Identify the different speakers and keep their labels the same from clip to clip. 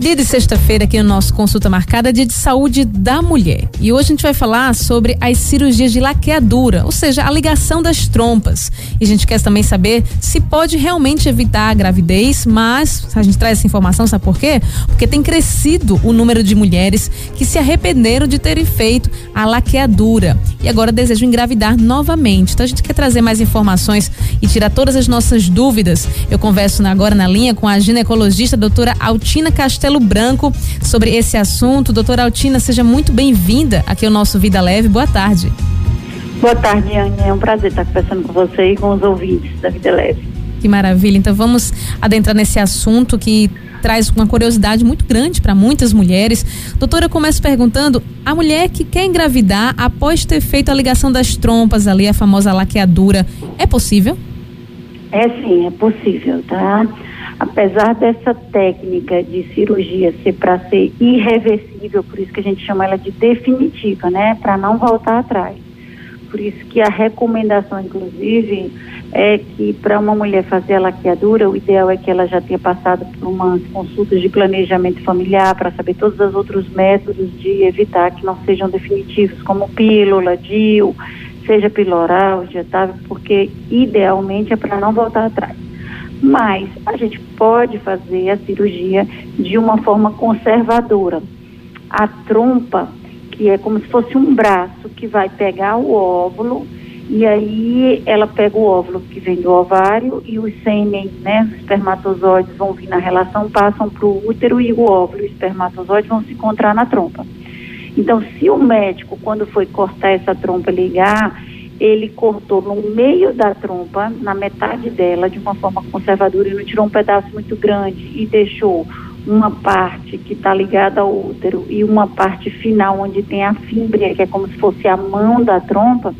Speaker 1: Dia de sexta-feira aqui no nosso Consulta Marcada dia de saúde da mulher. E hoje a gente vai falar sobre as cirurgias de laqueadura, ou seja, a ligação das trompas. E a gente quer também saber se pode realmente evitar a gravidez, mas a gente traz essa informação, sabe por quê? Porque tem crescido o número de mulheres que se arrependeram de terem feito a laqueadura e agora desejam engravidar novamente. Então a gente quer trazer mais informações e tirar todas as nossas dúvidas. Eu converso agora na linha com a ginecologista doutora Altina Castelo Castelo Branco sobre esse assunto. Doutora Altina, seja muito bem-vinda aqui ao nosso Vida Leve. Boa tarde.
Speaker 2: Boa tarde, Anne. É um prazer estar conversando com você e com os ouvintes da Vida Leve.
Speaker 1: Que maravilha. Então vamos adentrar nesse assunto que traz uma curiosidade muito grande para muitas mulheres. Doutora, eu começo perguntando: a mulher que quer engravidar após ter feito a ligação das trompas ali, a famosa laqueadura, é possível?
Speaker 2: É sim, é possível, tá? Apesar dessa técnica de cirurgia ser para ser irreversível, por isso que a gente chama ela de definitiva, né, para não voltar atrás. Por isso que a recomendação, inclusive, é que para uma mulher fazer a laqueadura, o ideal é que ela já tenha passado por umas consultas de planejamento familiar para saber todos os outros métodos de evitar que não sejam definitivos, como pílula, DIU, seja pílula oral, injetável, porque idealmente é para não voltar atrás. Mas a gente pode fazer a cirurgia de uma forma conservadora. A trompa, que é como se fosse um braço que vai pegar o óvulo e aí ela pega o óvulo que vem do ovário e os sêmen, né, os espermatozoides vão vir na relação, passam para o útero e o óvulo e os espermatozoides vão se encontrar na trompa. Então, se o médico, quando foi cortar essa trompa, ligar, ele cortou no meio da trompa, na metade dela, de uma forma conservadora, e não tirou um pedaço muito grande e deixou uma parte que está ligada ao útero e uma parte final onde tem a fímbria, que é como se fosse a mão da trompa,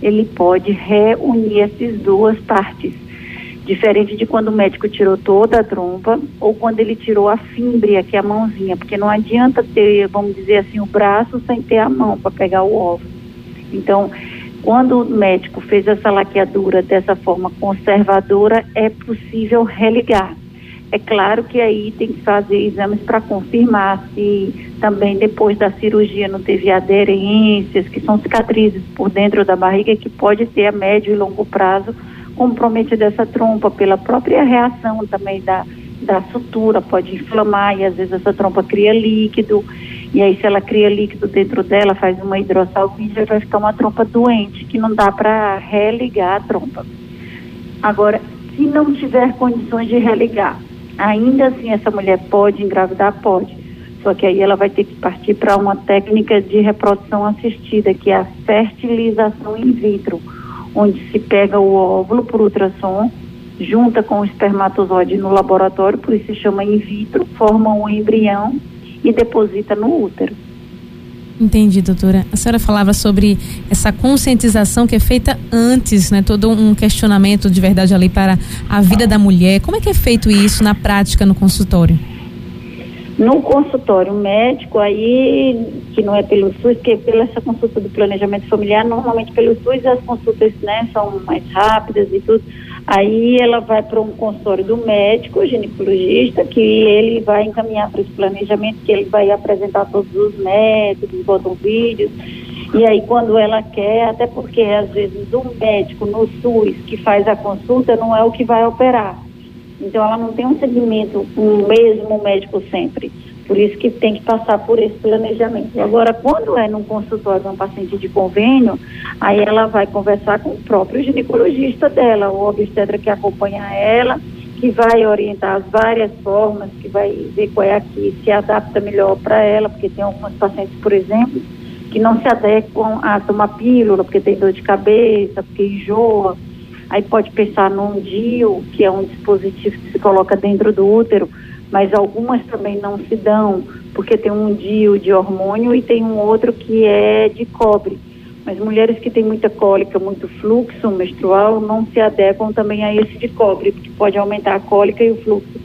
Speaker 2: ele pode reunir essas duas partes. Diferente de quando o médico tirou toda a trompa ou quando ele tirou a fímbria, que é a mãozinha, porque não adianta ter, vamos dizer assim, o braço sem ter a mão para pegar o óvulo. Então, quando o médico fez essa laqueadura dessa forma conservadora, é possível religar. É claro que aí tem que fazer exames para confirmar se também depois da cirurgia não teve aderências, que são cicatrizes por dentro da barriga que pode ter a médio e longo prazo comprometida essa trompa pela própria reação também da, da sutura, pode inflamar e às vezes essa trompa cria líquido. E aí, se ela cria líquido dentro dela, faz uma hidrossalpídia, vai ficar uma trompa doente, que não dá para religar a trompa. Agora, se não tiver condições de religar, ainda assim essa mulher pode engravidar? Pode. Só que aí ela vai ter que partir para uma técnica de reprodução assistida, que é a fertilização in vitro, onde se pega o óvulo por ultrassom, junta com o espermatozoide no laboratório, por isso se chama in vitro, forma um embrião e deposita no útero.
Speaker 1: Entendi, doutora. A senhora falava sobre essa conscientização que é feita antes, né? Todo um questionamento de verdade ali para a vida da mulher. Como é que é feito isso na prática no consultório?
Speaker 2: No consultório médico, aí, que não é pelo SUS, que é pela essa consulta do planejamento familiar, normalmente pelo SUS as consultas, né, são mais rápidas e tudo Aí ela vai para um consultório do médico, ginecologista, que ele vai encaminhar para esse planejamento, que ele vai apresentar todos os métodos, botam vídeos. E aí quando ela quer, até porque às vezes o médico no SUS que faz a consulta não é o que vai operar. Então ela não tem um segmento com o mesmo médico sempre. Por isso que tem que passar por esse planejamento. Agora, quando é num consultório um paciente de convênio, aí ela vai conversar com o próprio ginecologista dela, o obstetra que acompanha ela, que vai orientar as várias formas, que vai ver qual é a que se adapta melhor para ela, porque tem algumas pacientes, por exemplo, que não se adequam a tomar pílula, porque tem dor de cabeça, porque enjoa. Aí pode pensar num DIU, que é um dispositivo que se coloca dentro do útero, mas algumas também não se dão, porque tem um DIU de hormônio e tem um outro que é de cobre. Mas mulheres que têm muita cólica, muito fluxo menstrual, não se adequam também a esse de cobre, porque pode aumentar a cólica e o fluxo.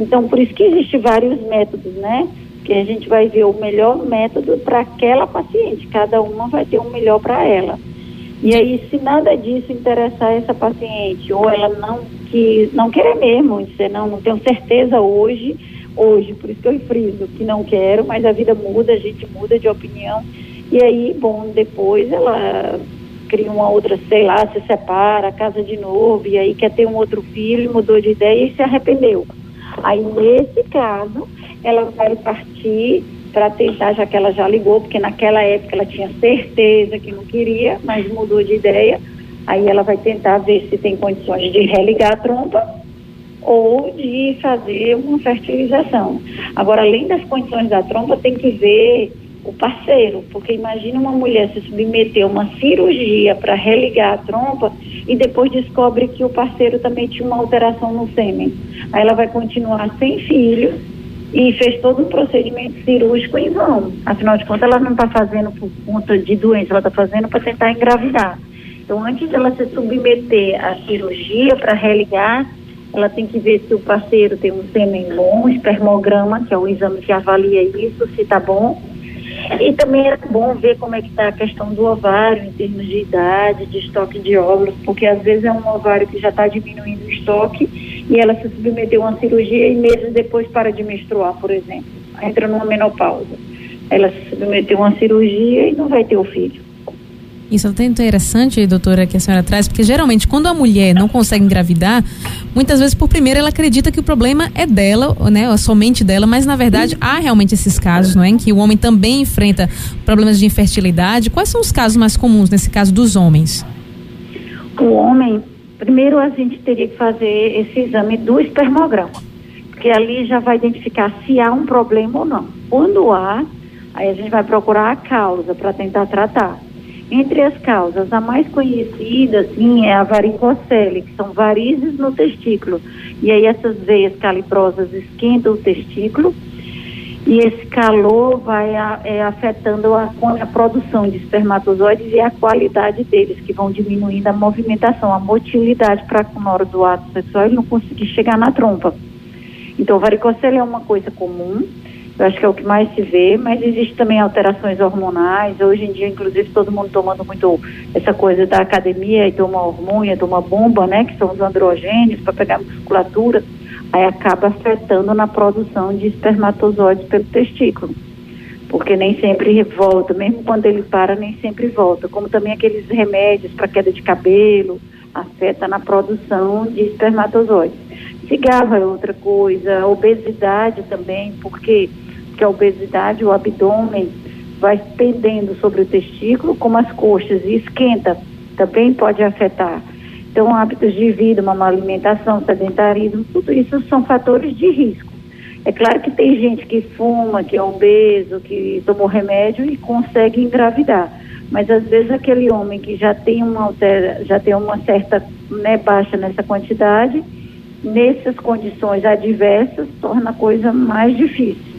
Speaker 2: Então, por isso que existem vários métodos, né? Que a gente vai ver o melhor método para aquela paciente, cada uma vai ter um melhor para ela. E aí, se nada disso interessar essa paciente, ou ela não que não quer mesmo, dizer, não, não tenho certeza hoje, hoje, por isso que eu friso que não quero, mas a vida muda, a gente muda de opinião. E aí, bom, depois ela cria uma outra, sei lá, se separa, casa de novo, e aí quer ter um outro filho, mudou de ideia e se arrependeu. Aí, nesse caso, ela vai partir para tentar, já que ela já ligou, porque naquela época ela tinha certeza que não queria, mas mudou de ideia. Aí ela vai tentar ver se tem condições de religar a trompa ou de fazer uma fertilização. Agora, além das condições da trompa, tem que ver o parceiro, porque imagina uma mulher se submeter a uma cirurgia para religar a trompa e depois descobre que o parceiro também tinha uma alteração no sêmen. Aí ela vai continuar sem filhos e fez todo um procedimento cirúrgico em vão. Afinal de contas, ela não está fazendo por conta de doença, ela está fazendo para tentar engravidar. Então, antes dela se submeter à cirurgia para religar, ela tem que ver se o parceiro tem um sêmen bom, espermograma, que é o exame que avalia isso, se está bom. E também é bom ver como é que está a questão do ovário em termos de idade, de estoque de óvulos, porque às vezes é um ovário que já está diminuindo o estoque e ela se submeteu a uma cirurgia e meses depois para de menstruar, por exemplo. Entra numa menopausa. Ela se submeteu a uma cirurgia e não vai ter o filho.
Speaker 1: Isso é até interessante, doutora, que a senhora traz, porque geralmente quando a mulher não consegue engravidar, muitas vezes por primeiro ela acredita que o problema é dela, né, somente dela, mas na verdade há realmente esses casos, não é, em que o homem também enfrenta problemas de infertilidade. Quais são os casos mais comuns nesse caso dos homens?
Speaker 2: O homem, primeiro a gente teria que fazer esse exame do espermograma, porque ali já vai identificar se há um problema ou não. Quando há, aí a gente vai procurar a causa para tentar tratar. Entre as causas, a mais conhecida, sim, é a varicocele, que são varizes no testículo. E aí essas veias calibrosas esquentam o testículo e esse calor vai a, é, afetando a, a, produção de espermatozoides e a qualidade deles, que vão diminuindo a movimentação, a motilidade para na hora do ato sexual ele não conseguir chegar na trompa. Então, varicocele é uma coisa comum, eu acho que é o que mais se vê, mas existe também alterações hormonais. Hoje em dia, inclusive, todo mundo tomando muito essa coisa da academia e toma hormônio, toma bomba, né? Que são os androgênios para pegar musculatura. Aí acaba afetando na produção de espermatozoides pelo testículo. Porque nem sempre volta, mesmo quando ele para, nem sempre volta. Como também aqueles remédios para queda de cabelo, afeta na produção de espermatozoides. Cigarro é outra coisa, obesidade também, porque que a obesidade, o abdômen vai pendendo sobre o testículo, como as coxas, e esquenta, também pode afetar. Então, hábitos de vida, uma má alimentação, sedentarismo, tudo isso são fatores de risco. É claro que tem gente que fuma, que é obeso, que tomou remédio e consegue engravidar. Mas às vezes aquele homem que já tem uma, já tem uma certa né, baixa nessa quantidade, nessas condições adversas, torna a coisa mais difícil.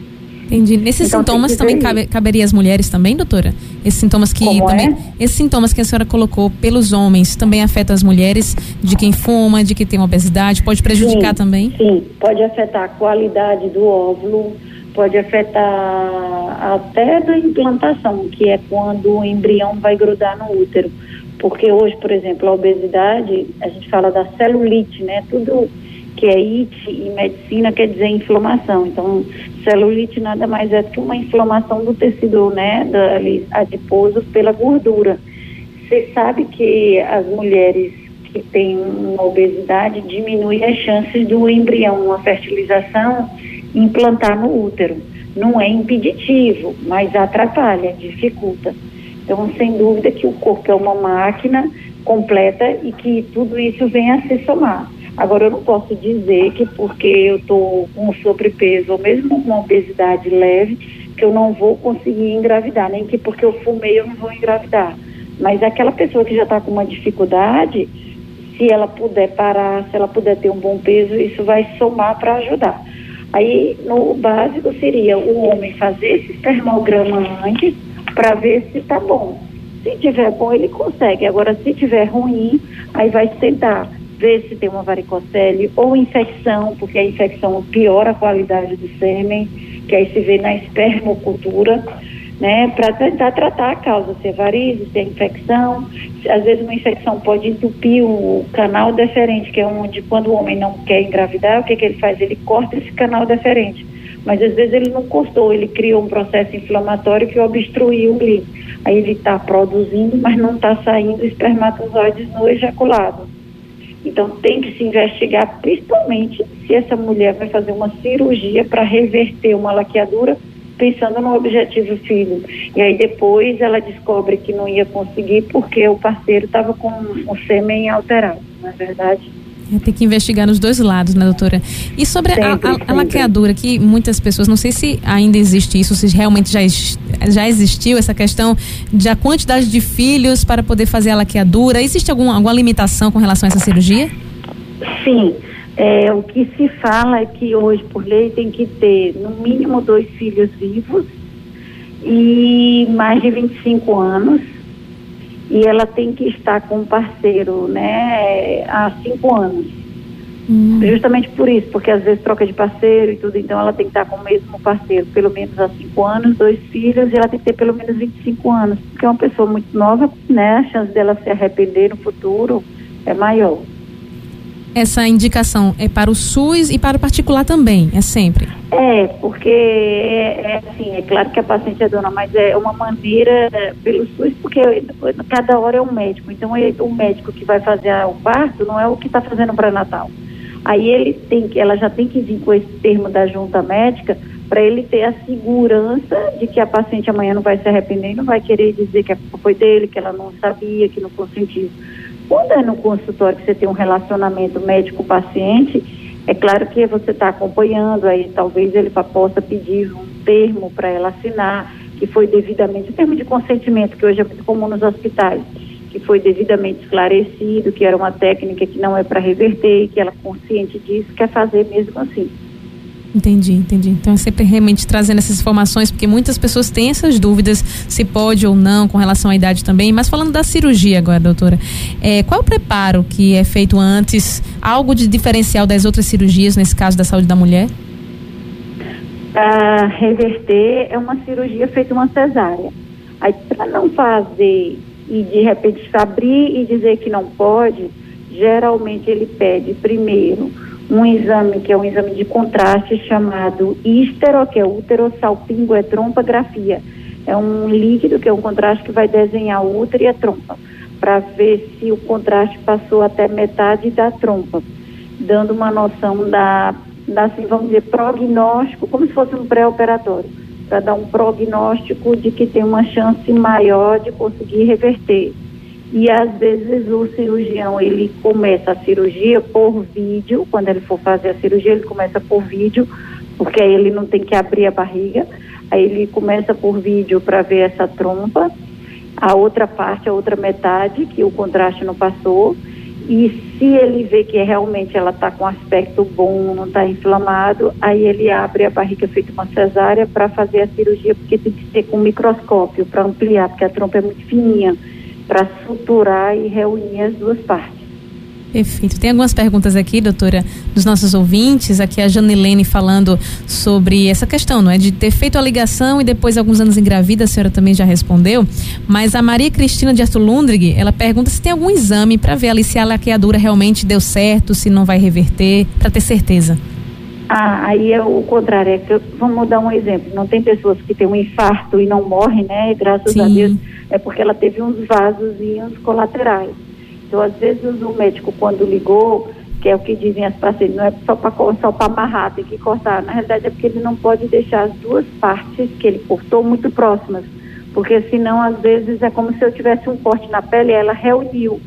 Speaker 1: Entendi. Nesses então, sintomas também cabe, caberia as mulheres também, doutora? Esses sintomas que
Speaker 2: Como
Speaker 1: também.
Speaker 2: É?
Speaker 1: Esses sintomas que a senhora colocou pelos homens também afetam as mulheres, de quem fuma, de quem tem obesidade, pode prejudicar
Speaker 2: sim,
Speaker 1: também?
Speaker 2: Sim, pode afetar a qualidade do óvulo, pode afetar até da implantação, que é quando o embrião vai grudar no útero. Porque hoje, por exemplo, a obesidade, a gente fala da celulite, né? Tudo que é IT em medicina quer dizer inflamação. Então, celulite nada mais é do que uma inflamação do tecido, né, da, adiposo pela gordura. Você sabe que as mulheres que têm obesidade diminuem as chances do embrião, uma fertilização, implantar no útero. Não é impeditivo, mas atrapalha, dificulta. Então, sem dúvida que o corpo é uma máquina completa e que tudo isso vem a se somar. Agora, eu não posso dizer que porque eu estou com sobrepeso ou mesmo com uma obesidade leve, que eu não vou conseguir engravidar, nem que porque eu fumei eu não vou engravidar. Mas aquela pessoa que já está com uma dificuldade, se ela puder parar, se ela puder ter um bom peso, isso vai somar para ajudar. Aí, no básico seria o homem fazer esse espermograma antes para ver se está bom. Se tiver bom, ele consegue. Agora, se tiver ruim, aí vai tentar ver se tem uma varicocele ou infecção, porque a infecção piora a qualidade do sêmen, que aí se vê na espermocultura. né, para tentar tratar a causa, se é varize, se é infecção. Às vezes uma infecção pode entupir o canal deferente, que é onde quando o homem não quer engravidar, o que, que ele faz? Ele corta esse canal deferente. Mas às vezes ele não cortou, ele criou um processo inflamatório que obstruiu ali. Aí ele está produzindo, mas não está saindo espermatozoides no ejaculado. Então tem que se investigar, principalmente se essa mulher vai fazer uma cirurgia para reverter uma laqueadura pensando no objetivo filho. E aí depois ela descobre que não ia conseguir porque o parceiro estava com o sêmen alterado, não é verdade?
Speaker 1: Tem que investigar nos dois lados, né, doutora? E sobre sempre, a, a, a, laqueadura, que muitas pessoas, não sei se ainda existe isso, se realmente já, já existiu essa questão da quantidade de filhos para poder fazer a laqueadura. Existe algum, alguma limitação com relação a essa cirurgia?
Speaker 2: Sim. É, o que se fala é que hoje, por lei, tem que ter no mínimo dois filhos vivos e mais de 25 anos. E ela tem que estar com um parceiro né, há cinco anos. Hum. Justamente por isso, porque às vezes troca de parceiro e tudo, então ela tem que estar com o mesmo parceiro pelo menos há cinco anos, dois filhos, e ela tem que ter pelo menos 25 anos, porque é uma pessoa muito nova, né? A chance dela se arrepender no futuro é maior
Speaker 1: essa indicação é para o SUS e para o particular também, é sempre?
Speaker 2: É, porque é, é assim, é claro que a paciente é dona, mas é uma maneira pelo SUS, porque cada hora é um médico. Então, é, o médico que vai fazer o parto não é o que está fazendo o pré-natal. Aí ele tem que, ela já tem que vir com esse termo da junta médica para ele ter a segurança de que a paciente amanhã não vai se arrepender não vai querer dizer que foi dele, que ela não sabia, que não consentiu. Quando é no consultório que você tem um relacionamento médico-paciente, é claro que você está acompanhando, aí talvez ele possa pedir um termo para ela assinar, que foi devidamente, um termo de consentimento, que hoje é muito comum nos hospitais, que foi devidamente esclarecido, que era uma técnica que não é para reverter, que ela consciente disso, quer fazer mesmo assim.
Speaker 1: Entendi, entendi. Então é sempre realmente trazendo essas informações, porque muitas pessoas têm essas dúvidas se pode ou não com relação à idade também. Mas falando da cirurgia agora, doutora, é, qual é o preparo que é feito antes? Algo de diferencial das outras cirurgias, nesse caso da saúde da mulher?
Speaker 2: Para reverter é uma cirurgia feita uma cesárea. Aí para não fazer e de repente abrir e dizer que não pode, geralmente ele pede primeiro um exame que é um exame de contraste chamado ístero, que é uterosalpingoetrompografia. É um líquido que é um contraste que vai desenhar o útero e a trompa, para ver se o contraste passou até metade da trompa, dando uma noção da, da assim, vamos dizer, prognóstico, como se fosse um pré-operatório, para dar um prognóstico de que tem uma chance maior de conseguir reverter. E às vezes o cirurgião ele começa a cirurgia por vídeo, quando ele for fazer a cirurgia, ele começa por vídeo, porque aí ele não tem que abrir a barriga. Aí ele começa por vídeo para ver essa trompa, a outra parte, a outra metade, que o contraste não passou. E se ele vê que realmente ela está com aspecto bom, não está inflamado, aí ele abre a barriga feita uma cesárea para fazer a cirurgia, porque tem que ser com microscópio para ampliar, porque a trompa é muito fininha para suturar e reunir as duas partes.
Speaker 1: Perfeito. Tem algumas perguntas aqui, doutora, dos nossos ouvintes. Aqui a Janilene falando sobre essa questão, não é? De ter feito a ligação e depois, alguns anos engravida, a senhora também já respondeu. Mas a Maria Cristina de Arthur Lundrig, ela pergunta se tem algum exame para ver ali se a laqueadura realmente deu certo, se não vai reverter, para ter certeza.
Speaker 2: Ah, aí é o contrário. É que, vamos dar um exemplo. Não tem pessoas que têm um infarto e não morrem, né? Graças Sim. a Deus é porque ela teve uns vasos colaterais. Então, às vezes, o médico, quando ligou, que é o que dizem as pacientes, não é só para só amarrar, tem que cortar. Na realidade, é porque ele não pode deixar as duas partes que ele cortou muito próximas, porque senão, às vezes, é como se eu tivesse um corte na pele e ela reuniu.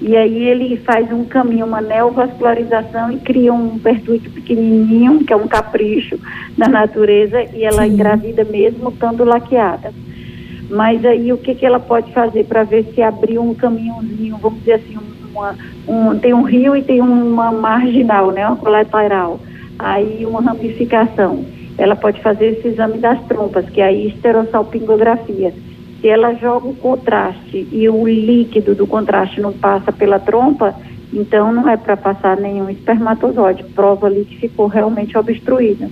Speaker 2: E aí ele faz um caminho, uma neovascularização e cria um pertuito pequenininho, que é um capricho da natureza, e ela Sim. engravida mesmo estando laqueada. Mas aí o que, que ela pode fazer para ver se abriu um caminhozinho, vamos dizer assim, uma, um, tem um rio e tem uma marginal, né, uma colateral. Aí uma ramificação. Ela pode fazer esse exame das trompas, que é a esterossalpingografia. Se ela joga o contraste e o líquido do contraste não passa pela trompa, então não é para passar nenhum espermatozoide. Prova ali que ficou realmente obstruída.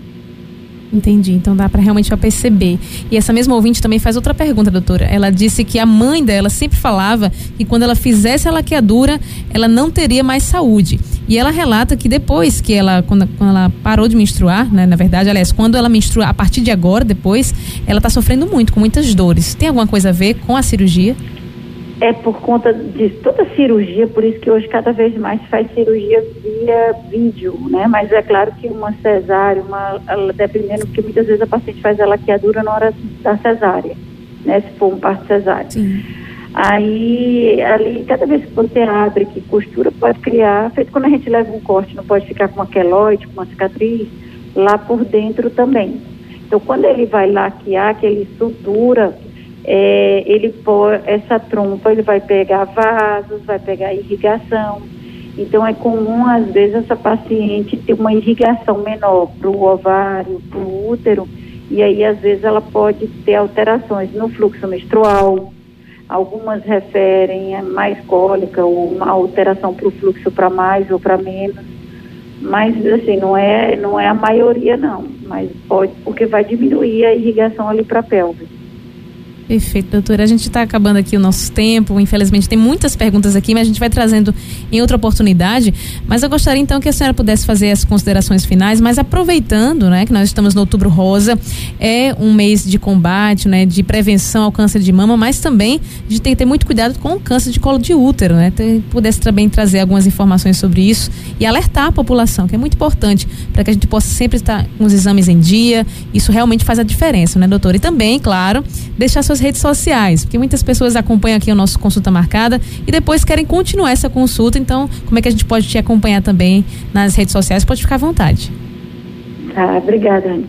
Speaker 1: Entendi. Então dá para realmente perceber. E essa mesma ouvinte também faz outra pergunta, doutora. Ela disse que a mãe dela sempre falava que quando ela fizesse a laqueadura, ela não teria mais saúde. E ela relata que depois que ela, quando, quando ela parou de menstruar, né, na verdade, aliás, quando ela menstrua, a partir de agora, depois, ela está sofrendo muito, com muitas dores. Tem alguma coisa a ver com a cirurgia?
Speaker 2: É por conta de toda a cirurgia, por isso que hoje cada vez mais faz cirurgia via vídeo, né? Mas é claro que uma cesárea, uma, dependendo, porque muitas vezes a paciente faz a laqueadura na hora da cesárea, né? Se for um parto cesárea. Sim. Aí, ali, cada vez que você abre, que costura, pode criar, feito quando a gente leva um corte, não pode ficar com uma queloide, com uma cicatriz, lá por dentro também. Então, quando ele vai laquear, que ele sutura, é, ele pôr essa trompa, ele vai pegar vasos, vai pegar irrigação. Então é comum, às vezes, essa paciente ter uma irrigação menor para o ovário, para o útero, e aí às vezes ela pode ter alterações no fluxo menstrual. Algumas referem a mais cólica ou uma alteração para o fluxo para mais ou para menos. Mas assim, não é, não é a maioria não, mas pode, porque vai diminuir a irrigação ali para a pelve.
Speaker 1: Perfeito, doutora. A gente está acabando aqui o nosso tempo. Infelizmente, tem muitas perguntas aqui, mas a gente vai trazendo em outra oportunidade. Mas eu gostaria então que a senhora pudesse fazer as considerações finais, mas aproveitando, né, que nós estamos no Outubro Rosa, é um mês de combate, né, de prevenção ao câncer de mama, mas também de ter, ter muito cuidado com o câncer de colo de útero, né? Ter, pudesse também trazer algumas informações sobre isso e alertar a população, que é muito importante para que a gente possa sempre estar com os exames em dia. Isso realmente faz a diferença, né, doutora? E também, claro, deixar suas redes sociais, porque muitas pessoas acompanham aqui o nosso consulta marcada e depois querem continuar essa consulta. Então, como é que a gente pode te acompanhar também nas redes sociais? Pode ficar à vontade.
Speaker 2: Tá, obrigada, Anne.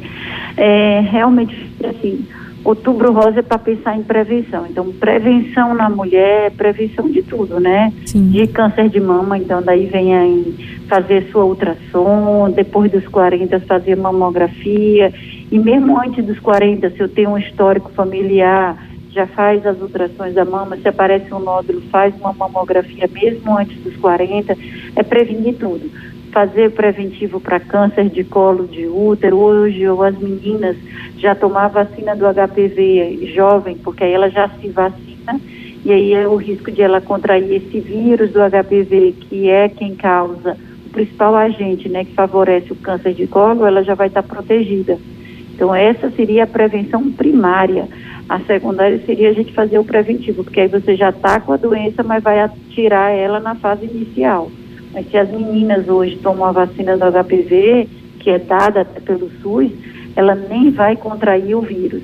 Speaker 2: É, realmente, assim, outubro rosa é para pensar em prevenção. Então, prevenção na mulher, prevenção de tudo, né? Sim. De câncer de mama, então daí vem aí fazer sua ultrassom, depois dos 40 fazer mamografia e mesmo antes dos 40, se eu tenho um histórico familiar, já faz as ultrações da mama, se aparece um nódulo, faz uma mamografia mesmo antes dos 40, é prevenir tudo. Fazer preventivo para câncer de colo de útero, hoje ou as meninas já tomar vacina do HPV jovem, porque aí ela já se vacina e aí é o risco de ela contrair esse vírus do HPV, que é quem causa o principal agente, né, que favorece o câncer de colo, ela já vai estar protegida. Então, essa seria a prevenção primária. A secundária seria a gente fazer o preventivo, porque aí você já está com a doença, mas vai tirar ela na fase inicial. Mas se as meninas hoje tomam a vacina do HPV, que é dada pelo SUS, ela nem vai contrair o vírus.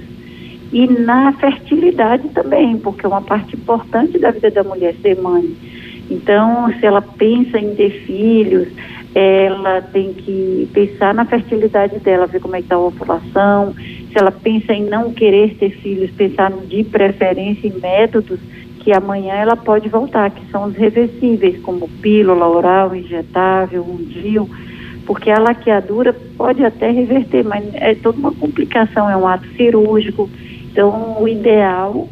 Speaker 2: E na fertilidade também, porque é uma parte importante da vida da mulher ser mãe. Então, se ela pensa em ter filhos, ela tem que pensar na fertilidade dela, ver como é que está a ovulação, se ela pensa em não querer ter filhos, pensar de preferência em métodos que amanhã ela pode voltar, que são os reversíveis, como pílula oral, injetável, DIU, porque a laqueadura pode até reverter, mas é toda uma complicação, é um ato cirúrgico. Então, o ideal,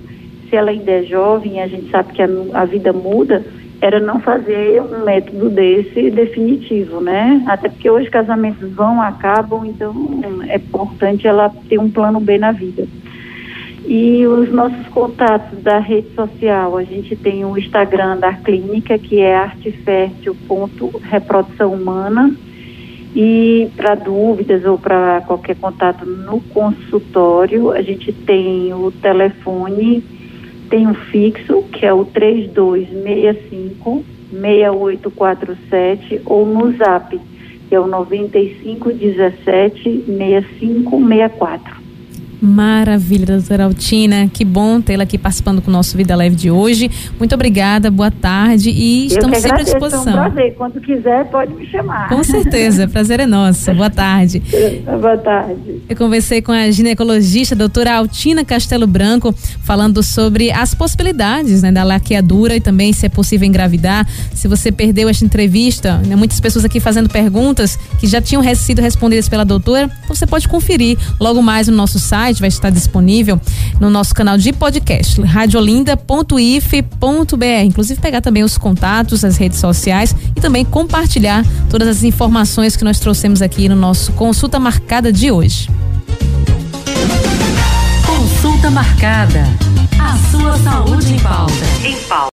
Speaker 2: se ela ainda é jovem, a gente sabe que a, a vida muda, era não fazer um método desse definitivo, né? Até porque hoje casamentos vão, acabam, então é importante ela ter um plano B na vida. E os nossos contatos da rede social, a gente tem o Instagram da clínica, que é artefértil.reprodução humana. E para dúvidas ou para qualquer contato no consultório, a gente tem o telefone tem um fixo, que é o 3265 6847 ou no zap, que é o 9517 6564.
Speaker 1: Maravilha, doutora Altina. Que bom tê-la aqui participando com o nosso Vida Leve de hoje. Muito obrigada, boa tarde e estamos sempre à disposição. É
Speaker 2: um prazer. Quando quiser, pode me chamar.
Speaker 1: Com certeza, prazer é nosso. Boa tarde.
Speaker 2: boa tarde.
Speaker 1: Eu conversei com a ginecologista, doutora Altina Castelo Branco, falando sobre as possibilidades né, da laqueadura e também se é possível engravidar. Se você perdeu esta entrevista, né, muitas pessoas aqui fazendo perguntas que já tinham sido respondidas pela doutora, então você pode conferir logo mais no nosso site site, vai estar disponível no nosso canal de podcast, radiolinda.if.br. Inclusive, pegar também os contatos, as redes sociais e também compartilhar todas as informações que nós trouxemos aqui no nosso Consulta Marcada de hoje.
Speaker 3: Consulta Marcada. A sua saúde em pauta. Em pauta.